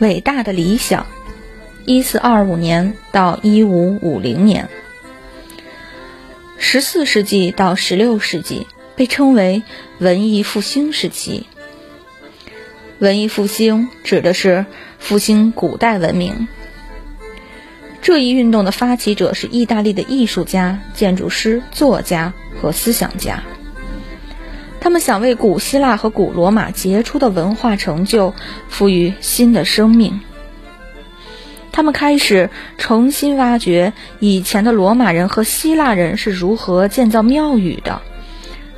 伟大的理想，一四二五年到一五五零年，十四世纪到十六世纪被称为文艺复兴时期。文艺复兴指的是复兴古代文明。这一运动的发起者是意大利的艺术家、建筑师、作家和思想家。他们想为古希腊和古罗马杰出的文化成就赋予新的生命。他们开始重新挖掘以前的罗马人和希腊人是如何建造庙宇的，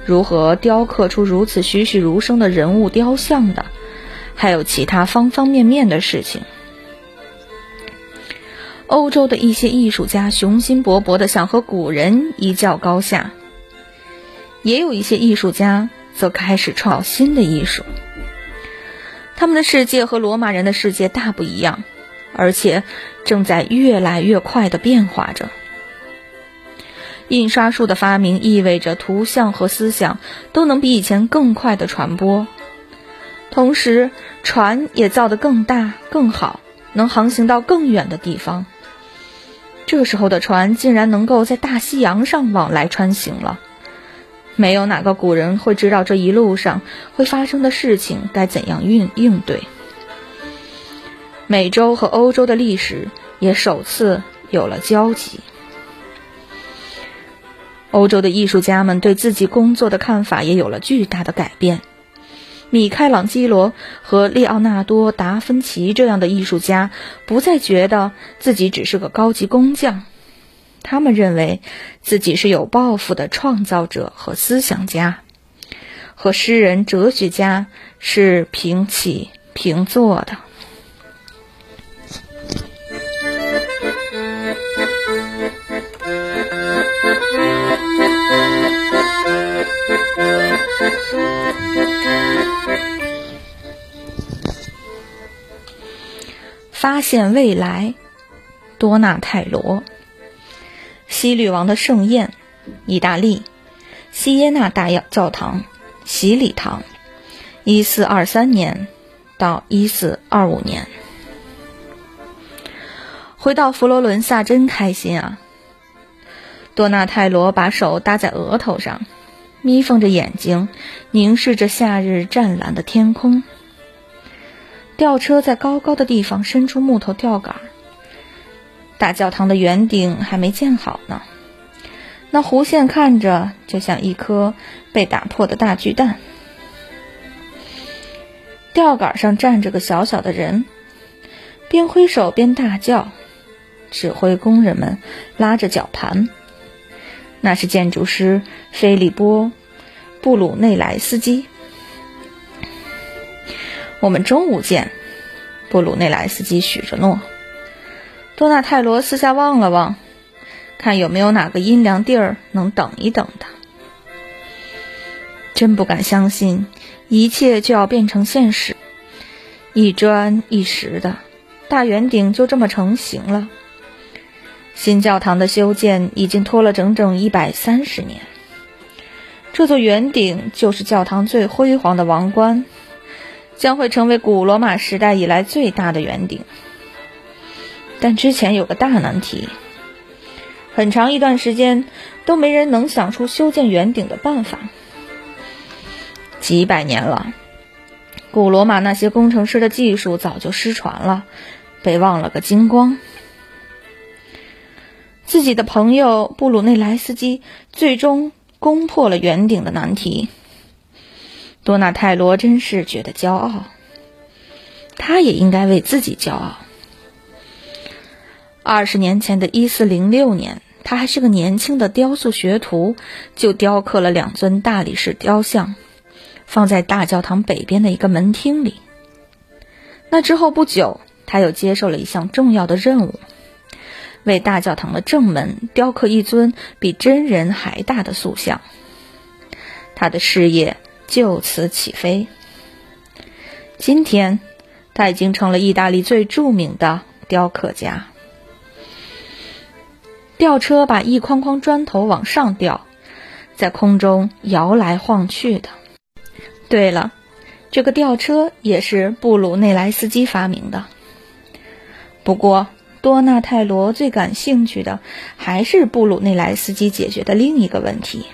如何雕刻出如此栩栩如生的人物雕像的，还有其他方方面面的事情。欧洲的一些艺术家雄心勃勃地想和古人一较高下。也有一些艺术家则开始创新的艺术，他们的世界和罗马人的世界大不一样，而且正在越来越快地变化着。印刷术的发明意味着图像和思想都能比以前更快地传播，同时船也造得更大更好，能航行到更远的地方。这时候的船竟然能够在大西洋上往来穿行了。没有哪个古人会知道这一路上会发生的事情该怎样应应对。美洲和欧洲的历史也首次有了交集。欧洲的艺术家们对自己工作的看法也有了巨大的改变。米开朗基罗和列奥纳多·达芬奇这样的艺术家不再觉得自己只是个高级工匠。他们认为自己是有抱负的创造者和思想家，和诗人、哲学家是平起平坐的。发现未来，多纳泰罗。西律王的盛宴，意大利，西耶纳大教堂，洗礼堂，一四二三年到一四二五年。回到佛罗伦萨真开心啊！多纳泰罗把手搭在额头上，眯缝着眼睛，凝视着夏日湛蓝的天空。吊车在高高的地方伸出木头吊杆。大教堂的圆顶还没建好呢，那弧线看着就像一颗被打破的大巨蛋。吊杆上站着个小小的人，边挥手边大叫，指挥工人们拉着绞盘。那是建筑师菲利波·布鲁内莱斯基。我们中午见，布鲁内莱斯基许着诺。多纳泰罗四下望了望，看有没有哪个阴凉地儿能等一等的。真不敢相信，一切就要变成现实。一砖一石的大圆顶就这么成型了。新教堂的修建已经拖了整整一百三十年。这座圆顶就是教堂最辉煌的王冠，将会成为古罗马时代以来最大的圆顶。但之前有个大难题，很长一段时间都没人能想出修建圆顶的办法。几百年了，古罗马那些工程师的技术早就失传了，被忘了个精光。自己的朋友布鲁内莱斯基最终攻破了圆顶的难题，多纳泰罗真是觉得骄傲，他也应该为自己骄傲。二十年前的一四零六年，他还是个年轻的雕塑学徒，就雕刻了两尊大理石雕像，放在大教堂北边的一个门厅里。那之后不久，他又接受了一项重要的任务，为大教堂的正门雕刻一尊比真人还大的塑像。他的事业就此起飞。今天，他已经成了意大利最著名的雕刻家。吊车把一筐筐砖头往上吊，在空中摇来晃去的。对了，这个吊车也是布鲁内莱斯基发明的。不过，多纳泰罗最感兴趣的还是布鲁内莱斯基解决的另一个问题。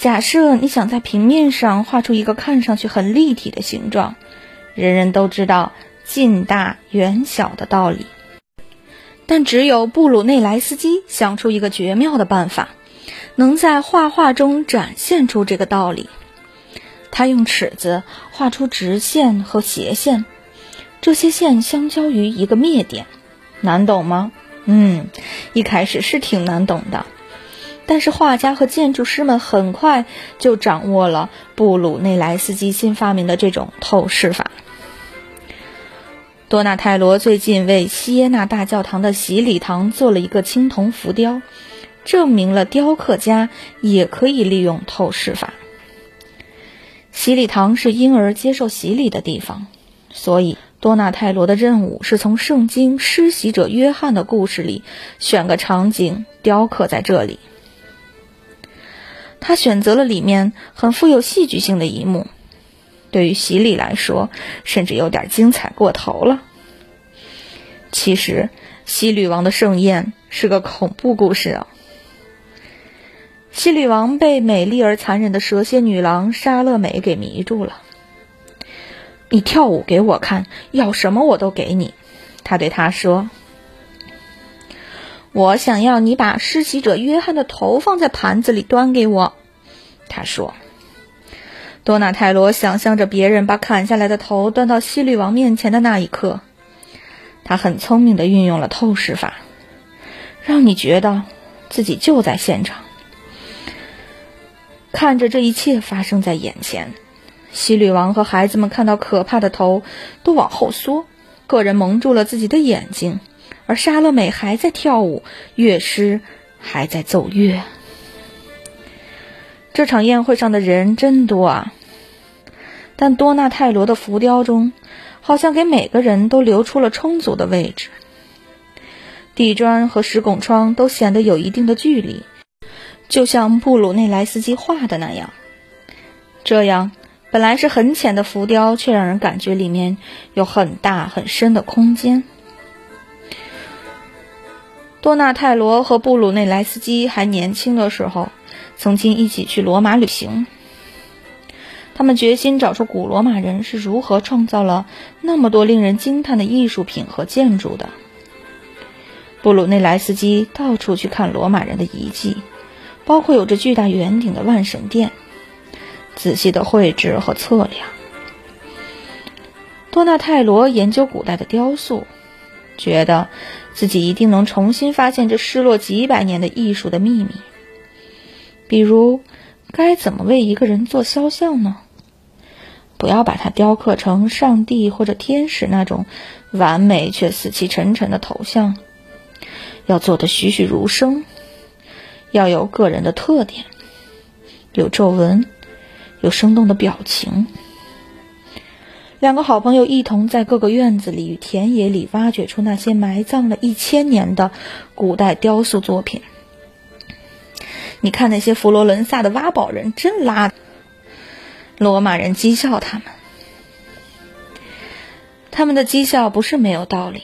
假设你想在平面上画出一个看上去很立体的形状，人人都知道近大远小的道理。但只有布鲁内莱斯基想出一个绝妙的办法，能在画画中展现出这个道理。他用尺子画出直线和斜线，这些线相交于一个灭点。难懂吗？嗯，一开始是挺难懂的。但是画家和建筑师们很快就掌握了布鲁内莱斯基新发明的这种透视法。多纳泰罗最近为西耶纳大教堂的洗礼堂做了一个青铜浮雕，证明了雕刻家也可以利用透视法。洗礼堂是婴儿接受洗礼的地方，所以多纳泰罗的任务是从圣经施洗者约翰的故事里选个场景雕刻在这里。他选择了里面很富有戏剧性的一幕。对于洗礼来说，甚至有点精彩过头了。其实，西吕王的盛宴是个恐怖故事啊。西吕王被美丽而残忍的蛇蝎女郎莎乐美给迷住了。你跳舞给我看，要什么我都给你。他对她说：“我想要你把施洗者约翰的头放在盘子里端给我。”他说。多纳泰罗想象着别人把砍下来的头端到西律王面前的那一刻，他很聪明地运用了透视法，让你觉得自己就在现场，看着这一切发生在眼前。西律王和孩子们看到可怕的头，都往后缩，个人蒙住了自己的眼睛，而莎乐美还在跳舞，乐师还在奏乐。这场宴会上的人真多啊，但多纳泰罗的浮雕中，好像给每个人都留出了充足的位置。地砖和石拱窗都显得有一定的距离，就像布鲁内莱斯基画的那样。这样，本来是很浅的浮雕，却让人感觉里面有很大很深的空间。多纳泰罗和布鲁内莱斯基还年轻的时候。曾经一起去罗马旅行，他们决心找出古罗马人是如何创造了那么多令人惊叹的艺术品和建筑的。布鲁内莱斯基到处去看罗马人的遗迹，包括有着巨大圆顶的万神殿，仔细的绘制和测量。多纳泰罗研究古代的雕塑，觉得自己一定能重新发现这失落几百年的艺术的秘密。比如，该怎么为一个人做肖像呢？不要把它雕刻成上帝或者天使那种完美却死气沉沉的头像，要做的栩栩如生，要有个人的特点，有皱纹，有生动的表情。两个好朋友一同在各个院子里与田野里挖掘出那些埋葬了一千年的古代雕塑作品。你看那些佛罗伦萨的挖宝人真拉，罗马人讥笑他们，他们的讥笑不是没有道理。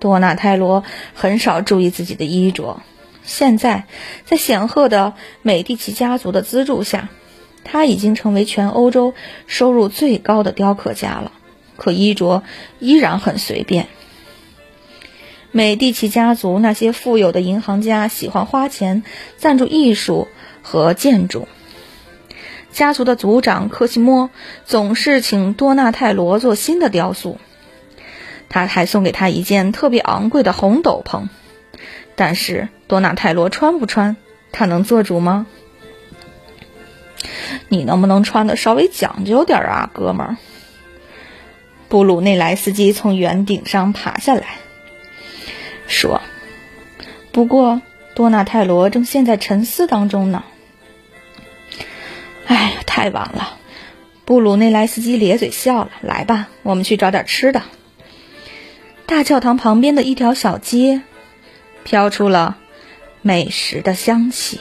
多纳泰罗很少注意自己的衣着，现在在显赫的美第奇家族的资助下，他已经成为全欧洲收入最高的雕刻家了，可衣着依然很随便。美第奇家族那些富有的银行家喜欢花钱赞助艺术和建筑。家族的族长科西莫总是请多纳泰罗做新的雕塑，他还送给他一件特别昂贵的红斗篷。但是多纳泰罗穿不穿，他能做主吗？你能不能穿的稍微讲究点啊，哥们儿？布鲁内莱斯基从圆顶上爬下来。说，不过多纳泰罗正陷在沉思当中呢。哎呀，太晚了。布鲁内莱斯基咧嘴笑了。来吧，我们去找点吃的。大教堂旁边的一条小街，飘出了美食的香气。